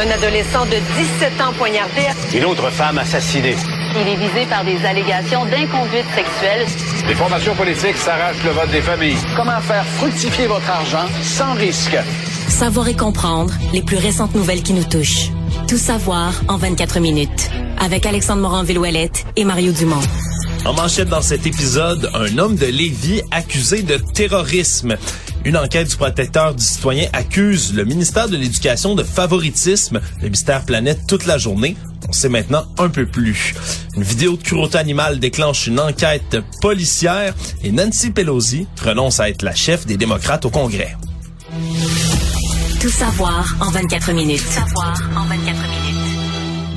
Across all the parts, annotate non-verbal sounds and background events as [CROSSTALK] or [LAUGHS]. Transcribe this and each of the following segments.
Un adolescent de 17 ans poignardé. Une autre femme assassinée. Il est visé par des allégations d'inconduite sexuelle. Les formations politiques s'arrachent le vote des familles. Comment faire fructifier votre argent sans risque? Savoir et comprendre les plus récentes nouvelles qui nous touchent. Tout savoir en 24 minutes. Avec Alexandre Morin-Villouellette et Mario Dumont. En manchette dans cet épisode, un homme de Lévis accusé de terrorisme. Une enquête du protecteur du citoyen accuse le ministère de l'Éducation de favoritisme. Le mystère planète toute la journée. On sait maintenant un peu plus. Une vidéo de cruauté animale déclenche une enquête policière et Nancy Pelosi renonce à être la chef des démocrates au Congrès. Tout savoir en 24 minutes. Tout savoir en 24 minutes.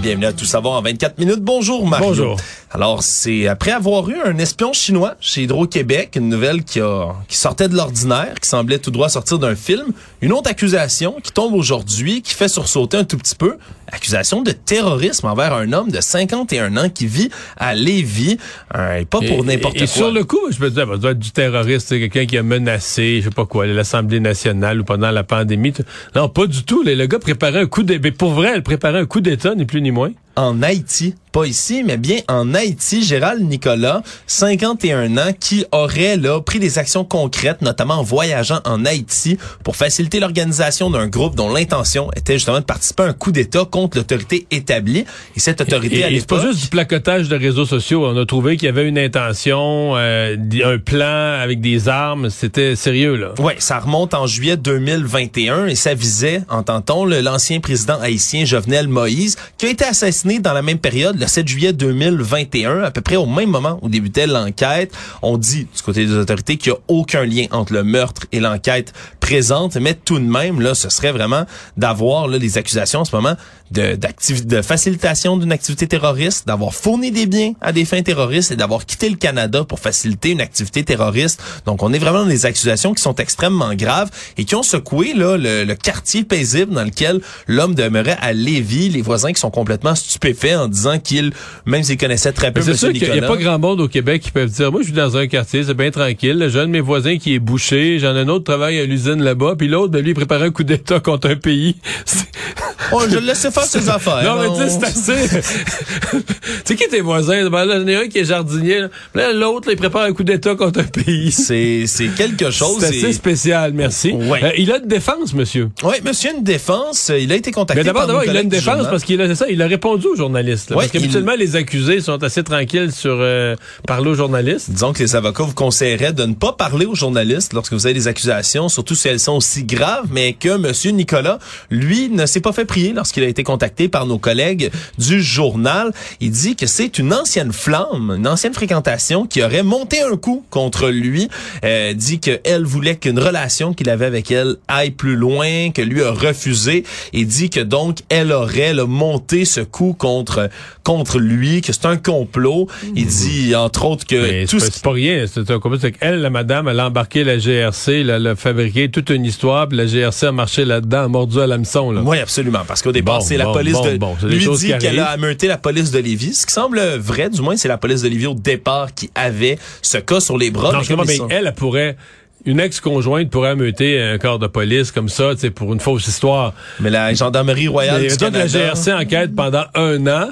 Bienvenue à Tout savoir en 24 minutes. Bonjour Mario. Bonjour. Alors, c'est après avoir eu un espion chinois chez Hydro-Québec, une nouvelle qui, qui sortait de l'ordinaire, qui semblait tout droit sortir d'un film, une autre accusation qui tombe aujourd'hui, qui fait sursauter un tout petit peu, accusation de terrorisme envers un homme de 51 ans qui vit à Lévis, euh, pas pour n'importe quoi. Et sur le coup, je me disais, bah, ça doit être du terroriste, c'est quelqu'un qui a menacé, je sais pas quoi, l'Assemblée nationale ou pendant la pandémie. Non, pas du tout. Le gars préparait un coup d'État. Pour vrai, elle préparait un coup d'État, ni plus ni moins en Haïti, pas ici, mais bien en Haïti, Gérald Nicolas, 51 ans, qui aurait là pris des actions concrètes, notamment en voyageant en Haïti pour faciliter l'organisation d'un groupe dont l'intention était justement de participer à un coup d'État contre l'autorité établie. Et cette autorité, et, à et c'est pas juste du placotage de réseaux sociaux. On a trouvé qu'il y avait une intention, euh, un plan avec des armes. C'était sérieux là. Ouais, ça remonte en juillet 2021 et ça visait, entend-on, l'ancien président haïtien Jovenel Moïse, qui a été assassiné dans la même période, le 7 juillet 2021, à peu près au même moment où débutait l'enquête. On dit du côté des autorités qu'il n'y a aucun lien entre le meurtre et l'enquête présente, mais tout de même, là, ce serait vraiment d'avoir là, des accusations en ce moment de, de facilitation d'une activité terroriste, d'avoir fourni des biens à des fins terroristes et d'avoir quitté le Canada pour faciliter une activité terroriste. Donc, on est vraiment dans des accusations qui sont extrêmement graves et qui ont secoué là, le, le quartier paisible dans lequel l'homme demeurait à Lévis, les voisins qui sont complètement stupéfaits en disant qu'ils, même s'ils connaissaient très peu C'est sûr qu'il n'y a pas grand monde au Québec qui peuvent dire, moi, je suis dans un quartier, c'est bien tranquille. J'ai un de mes voisins qui est bouché, j'en ai un autre qui travaille à l'usine là-bas, puis l'autre, ben, lui, il préparait un coup d'État contre un pays. [LAUGHS] Oh, je le laissais faire ses affaires. Non, mais tu sais, c'est assez. [LAUGHS] tu sais qui tes voisins? Ben, là, il y en a un qui est jardinier. Là, l'autre, il prépare un coup d'État contre un pays. [LAUGHS] C'est, c'est quelque chose. C'est assez spécial, merci. Ouais. Euh, il a une défense, monsieur. Oui, monsieur, une défense. Il a été contacté Mais d'abord, d'abord, il a une défense parce qu'il a, c'est ça, il a répondu aux journalistes. là. Ouais, parce qu'habituellement, les accusés sont assez tranquilles sur euh, parler aux journalistes. Disons que les avocats vous conseilleraient de ne pas parler aux journalistes lorsque vous avez des accusations, surtout si elles sont aussi graves, mais que monsieur Nicolas, lui, ne s'est pas fait prier lorsqu'il a été contacté par nos collègues du journal. Il dit que c'est une ancienne flamme, une ancienne fréquentation qui aurait monté un coup contre lui. Euh, dit qu'elle voulait qu'une relation qu'il avait avec elle aille plus loin, que lui a refusé et dit que donc elle aurait là, monté ce coup contre contre lui, que c'est un complot. Il dit entre autres que Mais tout c'est ce pas, rien. C'est un complot. C'est qu'elle, la madame, elle a embarqué la GRC, elle a, fabriqué toute une histoire, puis la GRC a marché là-dedans, a mordu à l'hameçon. Là. Oui, absolument. Parce qu'au départ, Bon, c'est la police bon, de... lui dit qu'elle a ameuté la police de Lévis. Ce qui semble vrai, du moins, c'est la police de Lévis au départ qui avait ce cas sur les bras. Non, mais mais elle, elle pourrait. Une ex-conjointe pourrait ameuter un corps de police comme ça, tu pour une fausse histoire. Mais la gendarmerie royale Mais du que la Canada... GRC enquête pendant un an.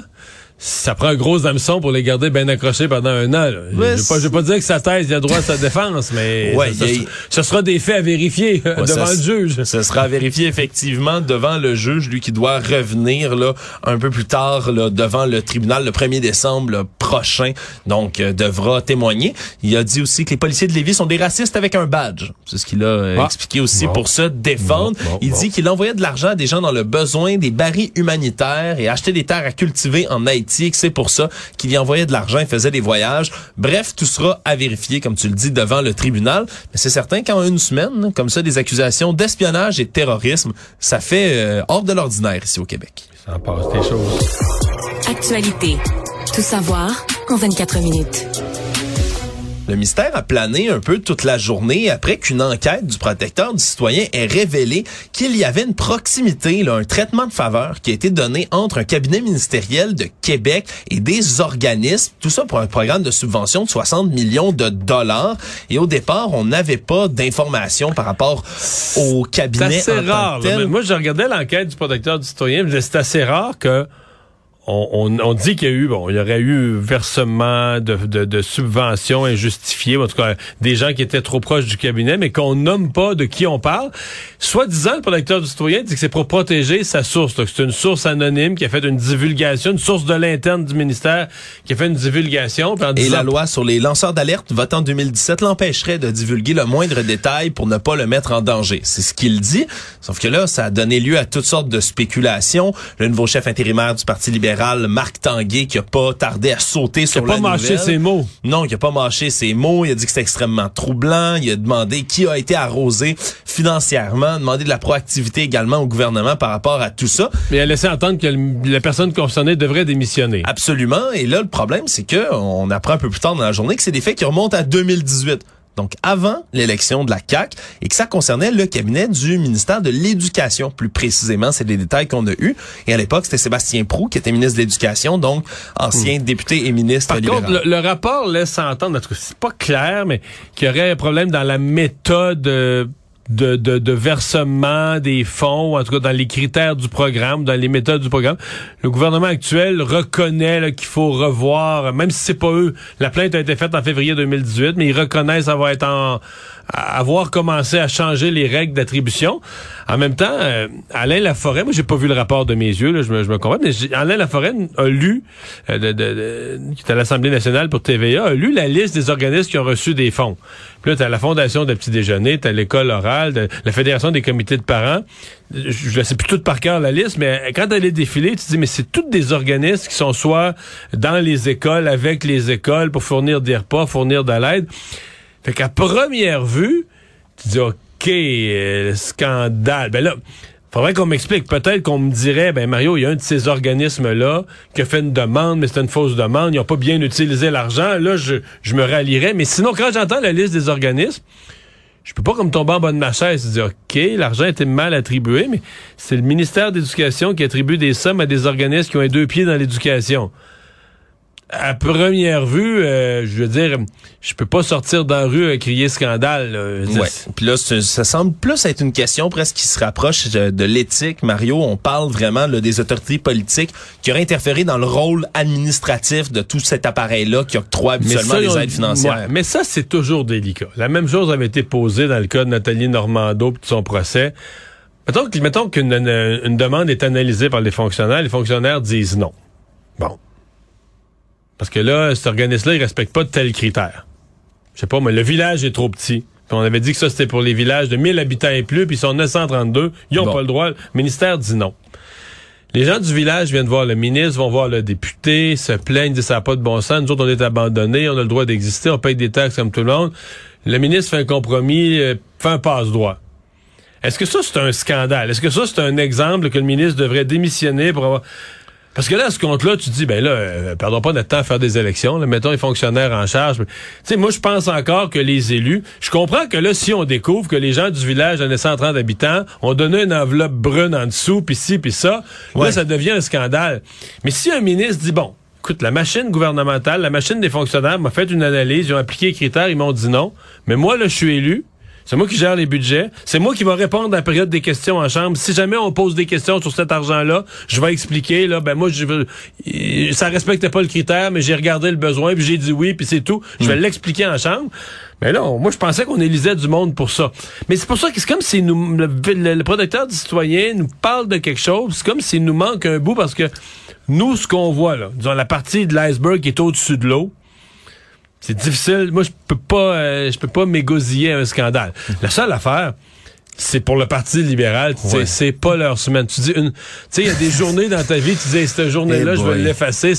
Ça prend un gros hameçon pour les garder bien accrochés pendant un an. je ne vais, pas dire que sa thèse, il a droit à sa défense, mais [LAUGHS] Ouais, ce, a- sera des faits à vérifier [LAUGHS] Ouais, devant ça le juge. Ce sera vérifié effectivement devant le juge, lui qui doit revenir là un peu plus tard là, devant le tribunal le 1er décembre là, prochain, donc euh, devra témoigner. Il a dit aussi que les policiers de Lévis sont des racistes avec un badge. C'est ce qu'il a euh, Ah. expliqué aussi Bon. pour se défendre. Bon, bon, Il dit qu'il envoyait de l'argent à des gens dans le besoin, des barils humanitaires et acheter des terres à cultiver en Haïti, et que c'est pour ça qu'il y envoyait de l'argent et faisait des voyages. Bref, tout sera à vérifier, comme tu le dis, devant le tribunal. Mais c'est certain qu'en une semaine, comme ça, des accusations d'espionnage et de terrorisme, ça fait euh, hors de l'ordinaire ici au Québec. Ça en passe des choses. Actualité. Tout savoir en 24 minutes. Le mystère a plané un peu toute la journée après qu'une enquête du protecteur du citoyen ait révélé qu'il y avait une proximité, là, un traitement de faveur qui a été donné entre un cabinet ministériel de Québec et des organismes, tout ça pour un programme de subvention de 60 millions de dollars. Et au départ, on n'avait pas d'informations par rapport au cabinet. C'est rare. là. Moi, je regardais l'enquête du protecteur du citoyen, mais c'est assez rare que on, on- on dit qu'il y a eu, bon, il y aurait eu versement de, de, de subventions injustifiées, en tout cas des gens qui étaient trop proches du cabinet, mais qu'on nomme pas de qui on parle. Soit disant, le protecteur du citoyen dit que c'est pour protéger sa source, que c'est une source anonyme qui a fait une divulgation, une source de l'interne du ministère qui a fait une divulgation. Et disant- la loi sur les lanceurs d'alerte votée en 2017 l'empêcherait de divulguer le moindre détail pour ne pas le mettre en danger. C'est ce qu'il dit. Sauf que là, ça a donné lieu à toutes sortes de spéculations. Le nouveau chef intérimaire du Parti libéral, Marc Tanguay, qui a pas tardé à sauter sur a pas la mâché nouvelle. ses mots. Non, il a pas mâché ses mots. Il a dit que c'était extrêmement troublant. Il a demandé qui a été arrosé financièrement, demandé de la proactivité également au gouvernement par rapport à tout ça. Mais il a laissé entendre que le- la personne concernée devrait démissionner. Absolument. Et là, le problème, c'est que on apprend un peu plus tard dans la journée que c'est des faits qui remontent à 2018. Donc avant l'élection de la CAC et que ça concernait le cabinet du ministère de l'Éducation plus précisément, c'est des détails qu'on a eus. Et à l'époque, c'était Sébastien Prou qui était ministre de l'Éducation, donc ancien député et ministre Par libéral. contre, le, le rapport laisse entendre, en tout cas, c'est pas clair, mais qu'il y aurait un problème dans la méthode euh, de, de, de versement des fonds, en tout cas dans les critères du programme, dans les méthodes du programme. Le gouvernement actuel reconnaît qu'il faut revoir, même si c'est pas eux, la plainte a été faite en février 2018, mais ils reconnaissent avoir été en avoir commencé à changer les règles d'attribution. En même temps, euh, Alain Laforêt, moi j'ai pas vu le rapport de mes yeux, là, je me, je me comprends, mais Alain Laforêt a lu, euh, de, de- de- qui est à l'Assemblée nationale pour TVA, a lu la liste des organismes qui ont reçu des fonds. Puis là, t'as la Fondation de Petit Déjeuner, t'as l'école orale, la Fédération des comités de parents. Je, je sais plus toute par cœur la liste, mais quand elle est défilée, tu te dis, mais c'est tous des organismes qui sont soit dans les écoles, avec les écoles, pour fournir des repas, fournir de l'aide. Fait qu'à première vue, tu dis, OK, euh, scandale. Ben là, faudrait qu'on m'explique. Peut-être qu'on me dirait, ben Mario, il y a un de ces organismes-là qui a fait une demande, mais c'était une fausse demande. Ils n'ont pas bien utilisé l'argent. Là, je, je me rallierais. Mais sinon, quand j'entends la liste des organismes, je peux pas comme tomber en bas de ma chaise et dire, OK, l'argent été mal attribué, mais c'est le ministère d'éducation qui attribue des sommes à des organismes qui ont les deux pieds dans l'éducation à première vue, euh, je veux dire, je peux pas sortir dans la rue à crier scandale. là. Ouais. Puis là, ça semble plus être une question presque qui se rapproche de, l'éthique. Mario, on parle vraiment là, des autorités politiques qui auraient interféré dans le rôle administratif de tout cet appareil-là qui octroie habituellement ça, les aides financières. ouais, mais ça, c'est toujours délicat. La même chose avait été posée dans le cas de Nathalie Normando puis de son procès. Mettons, qu'une une, une demande est analysée par les fonctionnaires, les fonctionnaires disent non. Bon. Parce que là, cet organisme-là, il respecte pas de tels critères. Je sais pas, mais le village est trop petit. Puis on avait dit que ça, c'était pour les villages de 1000 habitants et plus, puis ils sont 932. Ils ont Bon. pas le droit. Le ministère dit non. Les gens du village viennent voir le ministre, vont voir le député, se plaignent, disent ça n'a pas de bon sens. Nous autres, on est abandonnés, on a le droit d'exister, on paye des taxes comme tout le monde. Le ministre fait un compromis, euh, fait un passe-droit. Est-ce que ça, c'est un scandale? Est-ce que ça, c'est un exemple que le ministre devrait démissionner pour avoir... Parce que là, à ce compte-là, tu dis, ben là, euh, perdons pas notre temps à faire des élections. Là, mettons les fonctionnaires en charge. Tu sais, moi, je pense encore que les élus... Je comprends que là, si on découvre que les gens du village de 130 habitants ont donné une enveloppe brune en dessous, puis ci, puis ça, là, ça devient un scandale. Mais si un ministre dit, bon, écoute, la machine gouvernementale, la machine des fonctionnaires m'a fait une analyse, ils ont appliqué les critères, ils m'ont dit non. Mais moi, là, je suis élu. C'est moi qui gère les budgets. C'est moi qui va répondre à la période des questions en chambre. Si jamais on pose des questions sur cet argent-là, je vais expliquer. Là, ben moi, je veux, ça respectait pas le critère, mais j'ai regardé le besoin, puis j'ai dit oui, puis c'est tout. Je vais l'expliquer en chambre. Mais là, on- moi, je pensais qu'on élisait du monde pour ça. Mais c'est pour ça que c'est comme si nous, le, le- le protecteur du citoyen nous parle de quelque chose. C'est comme s'il nous manque un bout parce que nous, ce qu'on voit là, disons la partie de l'iceberg qui est au-dessus de l'eau, c'est difficile. Moi, je peux pas, euh, je peux pas m'égosiller un scandale. La seule affaire, c'est pour le Parti libéral. Ouais. C'est pas leur semaine. Tu dis une, tu sais, il y a des journées dans ta vie, tu dis, cette journée-là, Eh je vais l'effacer.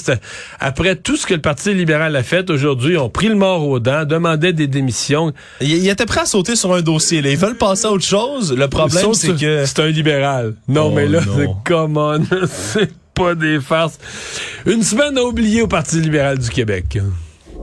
Après tout ce que le Parti libéral a fait aujourd'hui, ils ont pris le mort aux dents, demandaient des démissions. Il, il était prêt à sauter sur un dossier. Là. Ils veulent passer à autre chose. Le problème, c'est que... c'est un libéral. Non, Oh mais là, come on. [LAUGHS] c'est pas des farces. Une semaine à oublier au Parti libéral du Québec.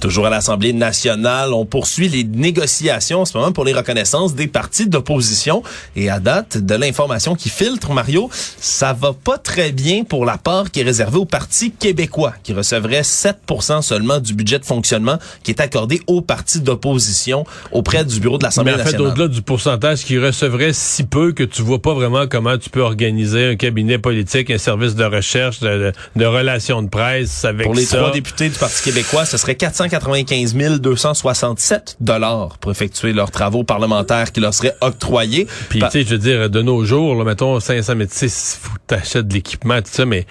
Toujours à l'Assemblée nationale, on poursuit les négociations en ce moment pour les reconnaissances des partis d'opposition. Et à date, de l'information qui filtre, Mario, ça va pas très bien pour la part qui est réservée au Parti québécois, qui recevrait 7% seulement du budget de fonctionnement qui est accordé aux partis d'opposition auprès du bureau de l'Assemblée Mais en fait, nationale. au-delà du pourcentage qui recevrait si peu que tu vois pas vraiment comment tu peux organiser un cabinet politique, un service de recherche, de, relations de presse avec Pour les ça. trois députés du Parti québécois, ce serait 495 267 dollars pour effectuer leurs travaux parlementaires qui leur seraient octroyés. Puis, tu sais, je veux dire, de nos jours, là, mettons 500 mais tu sais, faut que t'achètes de l'équipement, tout ça, mais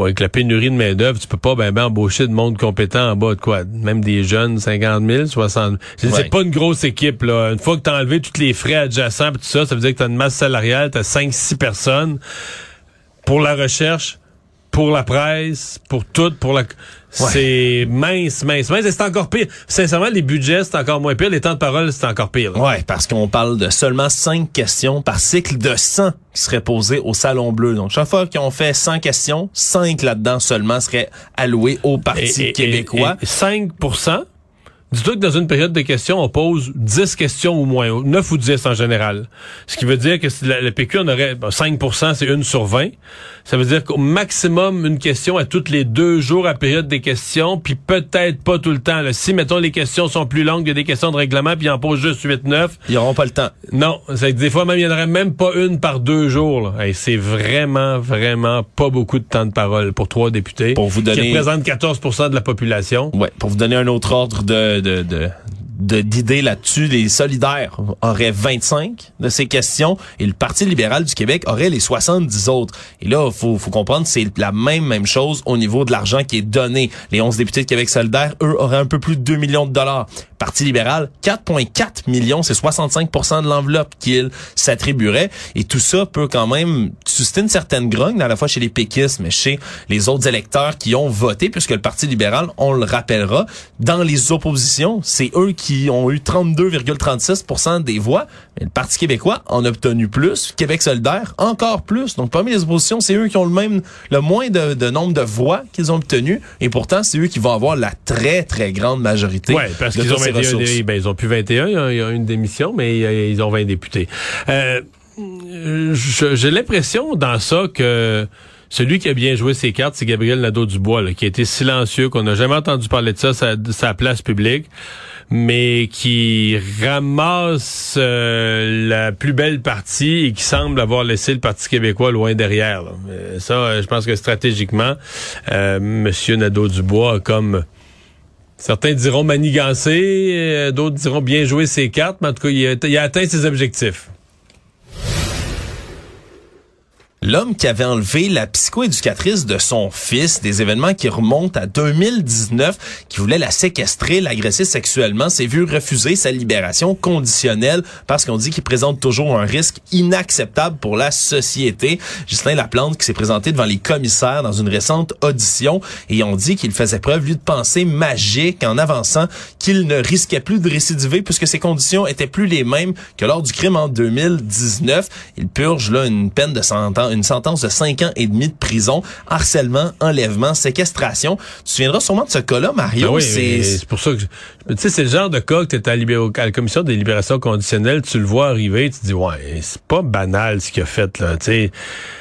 avec la pénurie de main-d'œuvre, tu peux pas ben, ben embaucher de monde compétent en bas de quoi? Même des jeunes, 50 000, 60 000. C'est Ouais. pas une grosse équipe, là. Une fois que t'as enlevé tous les frais adjacents pis tout ça, ça veut dire que t'as une masse salariale, t'as 5-6 personnes pour la recherche, pour la presse, pour tout, pour la... C'est mince, mince, mince. Et c'est encore pire. Sincèrement, les budgets, c'est encore moins pire. Les temps de parole, c'est encore pire. là. Ouais, parce qu'on parle de seulement 5 questions par cycle de 100 qui seraient posées au Salon Bleu. Donc, chaque fois qu'on fait 100 questions, 5 là-dedans seulement seraient allouées au Parti québécois. et 5 Dis-toi que dans une période de questions, on pose 10 questions ou moins, 9 ou 10 en général. Ce qui veut dire que si la- le PQ, on aurait bon, 5 c'est une sur 20. Ça veut dire qu'au maximum, une question à toutes les deux jours à période des questions, puis peut-être pas tout le temps. là. Si, mettons, les questions sont plus longues, il y a des questions de règlement, puis ils en posent juste 8-9. Ils n'auront pas le temps. Non, c'est que des fois même il y en aurait même pas une par deux jours. Hey, c'est vraiment vraiment pas beaucoup de temps de parole pour trois députés Pour vous donner- qui représentent 14% de la population. Ouais, pour vous donner un autre ordre de de de d'idées là-dessus, les solidaires auraient 25 de ces questions et le Parti libéral du Québec aurait les 70 autres. Et là, faut faut comprendre, c'est la même même chose au niveau de l'argent qui est donné. Les 11 députés de Québec solidaire, eux, auraient un peu plus de 2 millions de dollars. Parti libéral, 4,4 millions, c'est 65 de l'enveloppe qu'il s'attribuerait. Et tout ça peut quand même susciter une certaine grogne, à la fois chez les péquistes, mais chez les autres électeurs qui ont voté, puisque le Parti libéral, on le rappellera, dans les oppositions, c'est eux qui ont eu 32,36% des voix. Mais le Parti québécois en a obtenu plus. Québec solidaire, encore plus. Donc, parmi les oppositions, c'est eux qui ont le même, le moins de, de nombre de voix qu'ils ont obtenu. Et pourtant, c'est eux qui vont avoir la très, très grande majorité Ouais, parce qu'ils ont toutes ces 21 ressources. dé- ben, ils ont plus 21, il y a- une démission, mais euh, ils ont 20 députés. Euh, J'ai l'impression dans ça que celui qui a bien joué ses cartes, c'est Gabriel Nadeau-Dubois, là, qui a été silencieux, qu'on n'a jamais entendu parler de ça, sa, sa place publique, mais qui ramasse euh, la plus belle partie et qui semble avoir laissé le Parti québécois loin derrière. Euh, Ça, euh, je pense que stratégiquement, euh, Monsieur Nadeau-Dubois a comme Certains diront manigancé, euh, d'autres diront bien jouer ses cartes, mais en tout cas, il a atteint ses objectifs. L'homme qui avait enlevé la psychoéducatrice de son fils, des événements qui remontent à 2019, qui voulait la séquestrer, l'agresser sexuellement, s'est vu refuser sa libération conditionnelle parce qu'on dit qu'il présente toujours un risque inacceptable pour la société. Justin Laplante qui s'est présenté devant les commissaires dans une récente audition et on dit qu'il faisait preuve, lui, de pensée magique en avançant qu'il ne risquait plus de récidiver puisque ses conditions étaient plus les mêmes que lors du crime en 2019. Il purge là une peine de 100 ans, une sentence de 5 ans et demi de prison, harcèlement, enlèvement, séquestration. Tu te souviendras sûrement de ce cas-là, Mario. Ben oui, c'est c'est pour ça que... je- Tu sais, c'est le genre de cas que t'es à, à la commission des libérations conditionnelles, tu le vois arriver, tu te dis, ouais, c'est pas banal ce qu'il a fait, là, tu sais.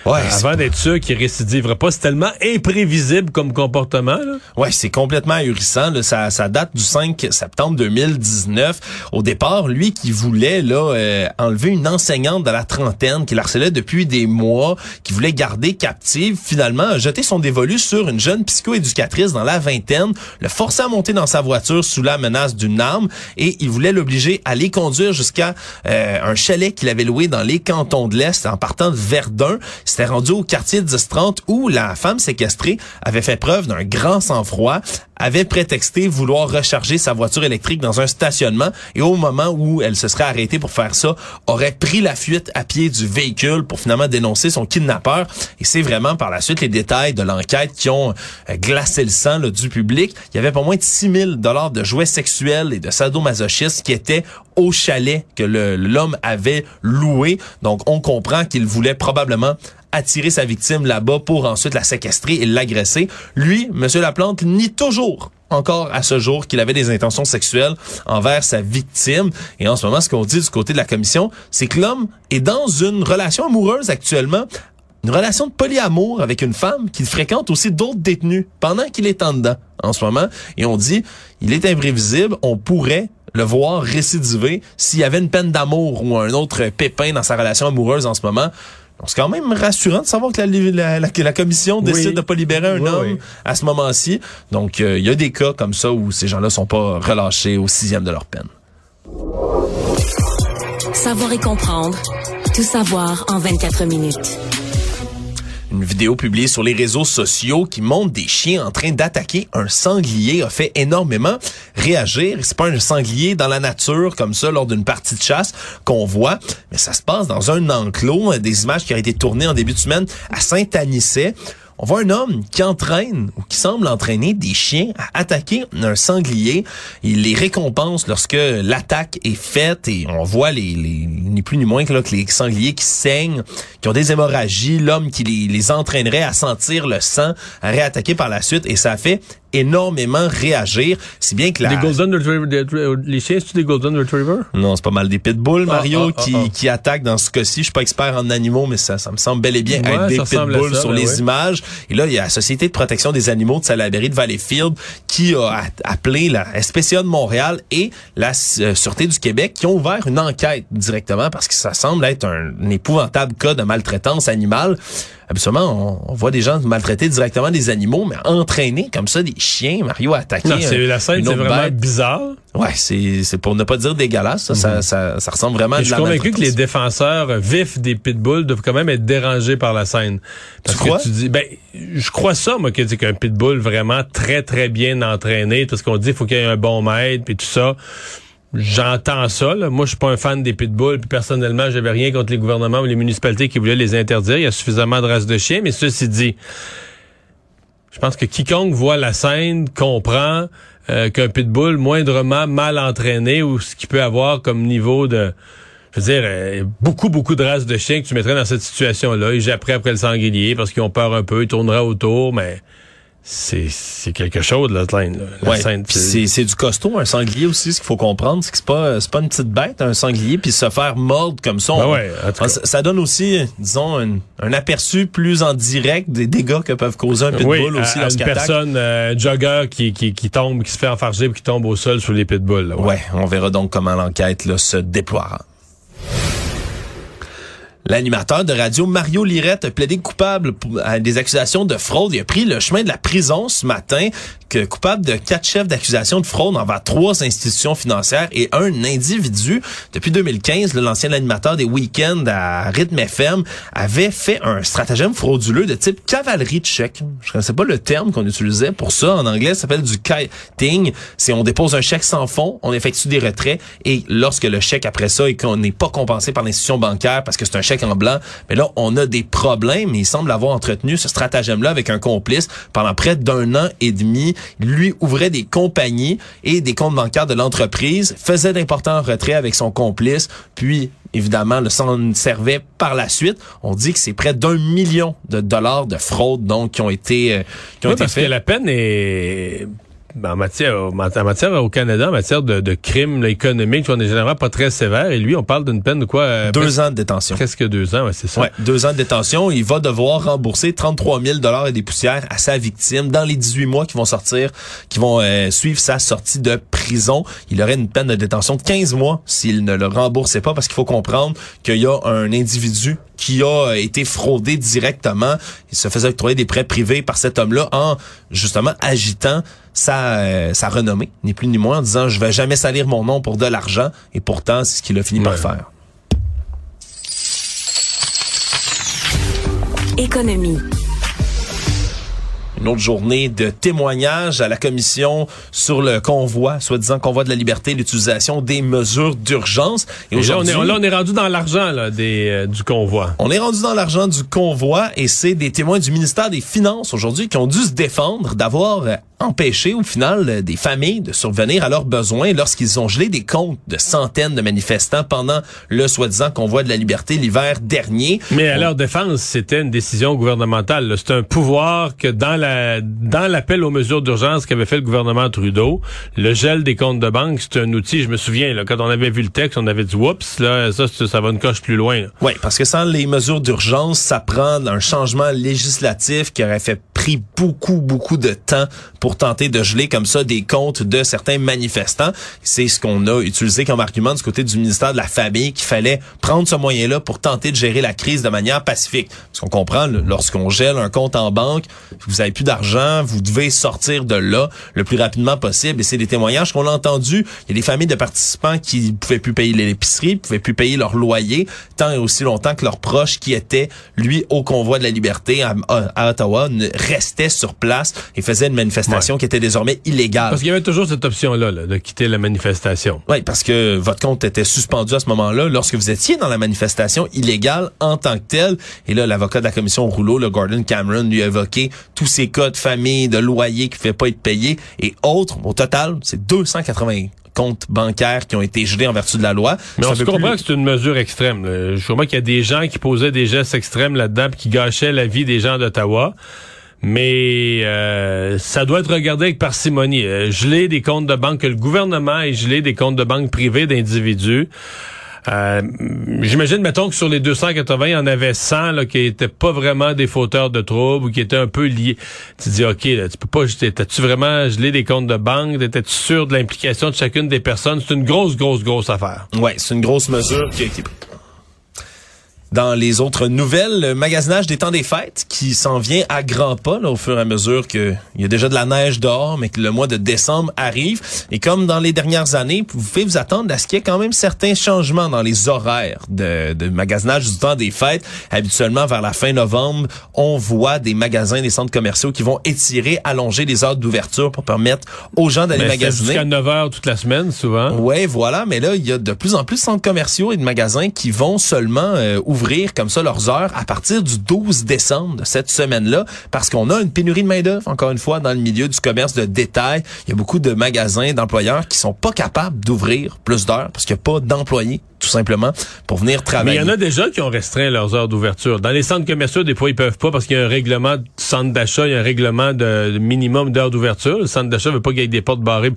Ouais, c'est Avant d'être sûr qu'il récidivera pas, c'est tellement imprévisible comme comportement, là. Ouais, c'est complètement ahurissant. Là. Ça, ça date du 5 septembre 2019. Au départ, lui qui voulait là euh, enlever une enseignante de la trentaine qu'il harcelait depuis des mois, qui voulait garder captive, finalement a jeté son dévolu sur une jeune psychoéducatrice dans la vingtaine, le forçait à monter dans sa voiture sous la menace d'une arme et il voulait l'obliger à les conduire jusqu'à euh, un chalet qu'il avait loué dans les cantons de l'Est en partant de Verdun. Il s'était rendu au quartier 1030 où la femme séquestrée avait fait preuve d'un grand sang-froid, avait prétexté vouloir recharger sa voiture électrique dans un stationnement et au moment où elle se serait arrêtée pour faire ça, aurait pris la fuite à pied du véhicule pour finalement dénoncer son kidnappeur. Et c'est vraiment par la suite les détails de l'enquête qui ont euh, glacé le sang du public. Il y avait pas moins de 6 000 dollars de jouets sexuels et de sadomasochistes qui étaient au chalet que l'homme avait loué. Donc on comprend qu'il voulait probablement attirer sa victime là-bas pour ensuite la séquestrer et l'agresser. Lui, Monsieur Laplante, nie toujours encore à ce jour qu'il avait des intentions sexuelles envers sa victime. Et en ce moment, ce qu'on dit du côté de la commission, c'est que l'homme est dans une relation amoureuse actuellement une relation de polyamour avec une femme qui fréquente aussi d'autres détenus pendant qu'il est en dedans en ce moment. Et on dit, il est imprévisible, on pourrait le voir récidiver s'il y avait une peine d'amour ou un autre pépin dans sa relation amoureuse en ce moment. Donc, c'est quand même rassurant de savoir que la, la, la commission décide de pas libérer un homme à ce moment-ci. Donc, euh, il y a des cas comme ça où ces gens-là sont pas relâchés au sixième de leur peine. Savoir et comprendre. Tout savoir en 24 minutes une vidéo publiée sur les réseaux sociaux qui montre des chiens en train d'attaquer un sanglier a fait énormément réagir. C'est pas un sanglier dans la nature comme ça lors d'une partie de chasse qu'on voit, mais ça se passe dans un enclos. Des images qui ont été tournées en début de semaine à Saint-Anicet on voit un homme qui entraîne ou qui semble entraîner des chiens à attaquer un sanglier. Il les récompense lorsque l'attaque est faite et on voit les, les ni plus ni moins que, là, que les sangliers qui saignent, qui ont des hémorragies, l'homme qui les, les entraînerait à sentir le sang, à réattaquer par la suite et ça fait énormément réagir. Si bien que la... Des Golden Retriever, les chiens, c'est des Golden Retriever? Non, c'est pas mal des Pitbulls, ah, Mario, ah, qui, ah, qui attaquent dans ce cas-ci. Je suis pas expert en animaux, mais ça, ça me semble bel et bien être des Pitbulls sur ben les images. Et là, il y a la Société de protection des animaux de Salaberry de Valleyfield qui a appelé la SPCA de Montréal et la euh, Sûreté du Québec qui ont ouvert une enquête directement parce que ça semble être un, un épouvantable cas de maltraitance animale habituellement, on, voit des gens maltraiter directement des animaux, mais entraîner comme ça des chiens, Mario, à attaquer. Non, c'est, la scène, c'est vraiment bizarre. Ouais, c'est, c'est pour ne pas dire dégueulasse. Ça, ça, mhm. ça, ressemble vraiment à de Je suis convaincu que les défenseurs vifs des pitbulls doivent quand même être dérangés par la scène. Parce tu crois? tu dis, ben, je crois ça, moi, que dit qu'un pitbull vraiment très, très bien entraîné, parce qu'on dit qu'il faut qu'il y ait un bon maître, puis tout ça. J'entends ça. Là. Moi, je suis pas un fan des pitbulls. Puis personnellement, j'avais rien contre les gouvernements ou les municipalités qui voulaient les interdire. Il y a suffisamment de races de chiens. Mais ceci dit, je pense que quiconque voit la scène comprend euh, qu'un pitbull moindrement mal entraîné ou ce qu'il peut avoir comme niveau de je veux dire, euh, beaucoup, beaucoup de races de chiens que tu mettrais dans cette situation-là. Ils japperaient après le sanglier parce qu'ils ont peur un peu, ils tourneraient autour, mais c'est quelque chose la scène. La ouais, c'est du costaud un sanglier aussi ce qu'il faut comprendre c'est que c'est pas c'est pas une petite bête un sanglier puis se faire mordre comme ça ben ouais, ça, donne aussi disons un, un, aperçu plus en direct des dégâts que peuvent causer un pitbull oui, aussi à, une personne euh, jogger qui, qui, qui tombe qui se fait enfarger qui tombe au sol sur les pitbulls ouais. ouais on verra donc comment l'enquête là se déploiera L'animateur de radio Mario Lirette a plaidé coupable à des accusations de fraude. Il a pris le chemin de la prison ce matin, que coupable de quatre chefs d'accusation de fraude envers trois institutions financières et un individu. Depuis 2015, l'ancien animateur des week-ends à Rhythm FM avait fait un stratagème frauduleux de type cavalerie de chèque. Je ne connaissais pas le terme qu'on utilisait pour ça. En anglais, ça s'appelle du kiting. C'est on dépose un chèque sans fond, on effectue des retraits et lorsque le chèque après ça et qu'on n'est pas compensé par l'institution bancaire parce que c'est un chèque en blanc, mais là, on a des problèmes. Il semble avoir entretenu ce stratagème-là avec un complice pendant près d'un an et demi. lui ouvrait des compagnies et des comptes bancaires de l'entreprise, faisait d'importants retraits avec son complice, puis évidemment, le s'en servait par la suite. On dit que c'est près d'un million de dollars de fraude donc qui ont été euh, qui ont été parce que la peine est ben, en matière, en matière au Canada, en matière de, de crimes économiques, on est généralement pas très sévère. Et lui, on parle d'une peine de quoi euh, Deux ans de détention. Presque deux ans, ouais, c'est ça. Ouais, deux ans de détention. Il va devoir rembourser 33 000 dollars et des poussières à sa victime dans les 18 mois qui vont sortir, qui vont euh, suivre sa sortie de prison. Il aurait une peine de détention de 15 mois s'il ne le remboursait pas, parce qu'il faut comprendre qu'il y a un individu qui a été fraudé directement. Il se faisait octroyer des prêts privés par cet homme-là en justement agitant sa, euh, sa renommée, ni plus ni moins, en disant je vais jamais salir mon nom pour de l'argent. Et pourtant, c'est ce qu'il a fini par faire. Économie. Une autre journée de témoignages à la commission sur le convoi, soi-disant convoi de la liberté, l'utilisation des mesures d'urgence. Et, là, on est, là, on est rendu dans l'argent là, des, euh, du convoi. On est rendu dans l'argent du convoi et c'est des témoins du ministère des Finances aujourd'hui qui ont dû se défendre d'avoir euh, empêcher au final des familles de survenir à leurs besoins lorsqu'ils ont gelé des comptes de centaines de manifestants pendant le soi-disant convoi de la liberté l'hiver dernier. Mais à leur défense, c'était une décision gouvernementale. C'est un pouvoir que dans la dans l'appel aux mesures d'urgence qu'avait fait le gouvernement Trudeau, le gel des comptes de banque, c'est un outil. Je me souviens quand on avait vu le texte, on avait dit oups ça ça va une coche plus loin. Oui, parce que sans les mesures d'urgence, ça prend un changement législatif qui aurait fait pris beaucoup beaucoup de temps pour tenter de geler comme ça des comptes de certains manifestants. C'est ce qu'on a utilisé comme argument du côté du ministère de la Famille qu'il fallait prendre ce moyen-là pour tenter de gérer la crise de manière pacifique. Parce qu'on comprend, lorsqu'on gèle un compte en banque, vous avez plus d'argent, vous devez sortir de là le plus rapidement possible. Et c'est des témoignages qu'on a entendus. Il y a des familles de participants qui pouvaient plus payer l'épicerie, pouvaient plus payer leur loyer, tant et aussi longtemps que leurs proches qui étaient, lui, au convoi de la liberté à, à Ottawa, restaient sur place et faisaient une manifestation qui était désormais illégale. Parce qu'il y avait toujours cette option-là de quitter la manifestation. Oui, parce que votre compte était suspendu à ce moment-là lorsque vous étiez dans la manifestation illégale en tant que telle. Et là, l'avocat de la commission au rouleau, le Gordon Cameron, lui a évoqué tous ces cas de famille, de loyer qui ne fait pas être payé et autres. Au total, c'est 280 comptes bancaires qui ont été gelés en vertu de la loi. Mais on se comprend que c'est une mesure extrême. Je comprends qu'il y a des gens qui posaient des gestes extrêmes là-dedans qui gâchaient la vie des gens d'Ottawa mais euh, ça doit être regardé avec parcimonie. Euh, geler des comptes de banque, que le gouvernement ait gelé des comptes de banque privés d'individus. Euh, J'imagine, mettons que sur les 280, il y en avait 100 là, qui étaient pas vraiment des fauteurs de troubles ou qui étaient un peu liés. Tu dis, OK, là, tu peux pas, t'as-tu vraiment gelé des comptes de banque? Étais-tu sûr de l'implication de chacune des personnes? C'est une grosse, grosse, grosse affaire. Ouais, c'est une grosse mesure qui a été dans les autres nouvelles, le magasinage des temps des fêtes qui s'en vient à grands pas au fur et à mesure qu'il y a déjà de la neige dehors, mais que le mois de décembre arrive. Et comme dans les dernières années, vous pouvez vous attendre à ce qu'il y ait quand même certains changements dans les horaires de, de magasinage du temps des fêtes. Habituellement, vers la fin novembre, on voit des magasins, des centres commerciaux qui vont étirer, allonger les heures d'ouverture pour permettre aux gens d'aller magasiner. Jusqu'à 9 heures toute la semaine, souvent. Ouais, voilà. Mais là, il y a de plus en plus de centres commerciaux et de magasins qui vont seulement euh, ouvrir comme ça leurs heures à partir du 12 décembre de cette semaine-là parce qu'on a une pénurie de main-d'œuvre, encore une fois, dans le milieu du commerce de détail. Il y a beaucoup de magasins, d'employeurs qui sont pas capables d'ouvrir plus d'heures parce qu'il n'y a pas d'employés tout simplement, pour venir travailler. Mais il y en a déjà qui ont restreint leurs heures d'ouverture. Dans les centres commerciaux, des fois, ils peuvent pas parce qu'il y a un règlement de centre d'achat, il y a un règlement de, minimum d'heures d'ouverture. Le centre d'achat veut pas qu'il y ait des portes barrées.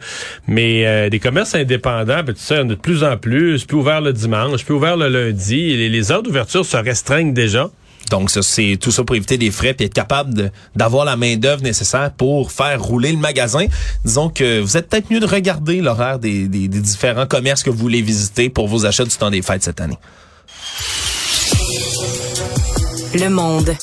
Mais euh, des commerces indépendants, ben, tu sais, il y en a de plus en plus. Plus ouvert le dimanche, plus ouvert le lundi. Les, les heures d'ouverture se restreignent déjà. Donc, c'est tout ça pour éviter des frais et être capable d'avoir la main-d'œuvre nécessaire pour faire rouler le magasin. Disons que vous êtes peut-être mieux de regarder l'horaire des différents commerces que vous voulez visiter pour vos achats du temps des fêtes cette année. Le monde.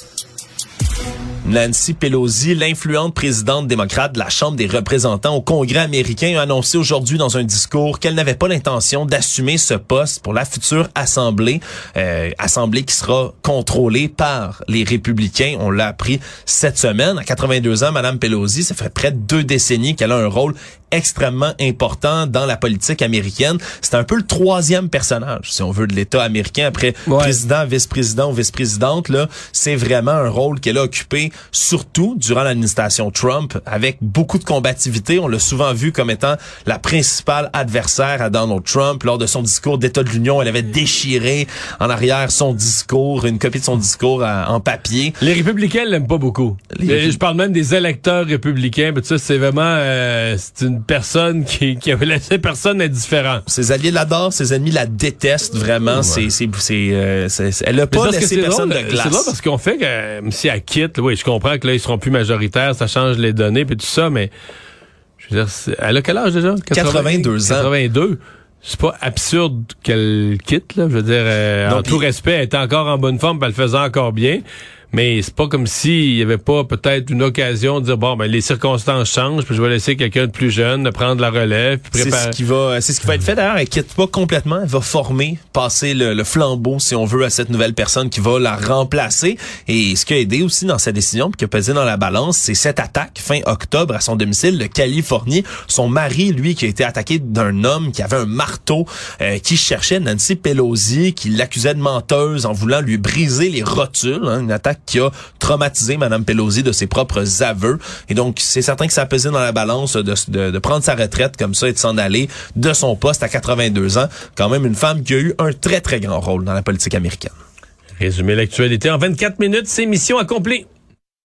Nancy Pelosi, l'influente présidente démocrate de la Chambre des représentants au Congrès américain, a annoncé aujourd'hui dans un discours qu'elle n'avait pas l'intention d'assumer ce poste pour la future Assemblée, euh, Assemblée qui sera contrôlée par les républicains. On l'a appris cette semaine. À 82 ans, Madame Pelosi, ça fait près de deux décennies qu'elle a un rôle extrêmement important dans la politique américaine. C'est un peu le troisième personnage, si on veut, de l'État américain après président, vice-président ou vice-présidente. Là, c'est vraiment un rôle qu'elle a occupé, surtout durant l'administration Trump, avec beaucoup de combativité. On l'a souvent vu comme étant la principale adversaire à Donald Trump. Lors de son discours d'État de l'Union, elle avait déchiré en arrière son discours, une copie de son discours en papier. Les républicains l'aiment pas beaucoup. Je parle même des électeurs républicains. Mais tu sais, c'est vraiment euh, c'est une personne qui, qui avait laissé personne indifférent. Ses alliés l'adorent, ses ennemis la détestent vraiment. C'est, c'est, euh, c'est, elle a pas laissé personne de glace. C'est là parce qu'on fait que si elle quitte, oui, je comprends que là ils seront plus majoritaires, ça change les données puis tout ça, mais je veux dire, elle a quel âge déjà? 82 ans. 82 c'est pas absurde qu'elle quitte là. Je veux dire, euh, en tout respect, elle était encore en bonne forme, elle le faisait encore bien. Mais c'est pas comme s'il y avait pas peut-être une occasion de dire bon ben les circonstances changent, puis je vais laisser quelqu'un de plus jeune prendre la relève, puis C'est préparer. ce qui va, c'est ce qui va être fait d'ailleurs. Elle quitte pas complètement. Elle va former, passer le, le flambeau, si on veut, à cette nouvelle personne qui va la remplacer. Et ce qui a aidé aussi dans sa décision, puis qui a pesé dans la balance, c'est cette attaque fin octobre à son domicile de Californie. Son mari, lui, qui a été attaqué d'un homme qui avait un marteau, euh, qui cherchait Nancy Pelosi, qui l'accusait de menteuse en voulant lui briser les rotules. hein, une attaque qui a traumatisé Madame Pelosi de ses propres aveux. Et donc, c'est certain que ça a pesé dans la balance de, de, de prendre sa retraite comme ça et de s'en aller de son poste à 82 ans. Quand même une femme qui a eu un très, très grand rôle dans la politique américaine. Résumer l'actualité en 24 minutes, c'est mission accomplie.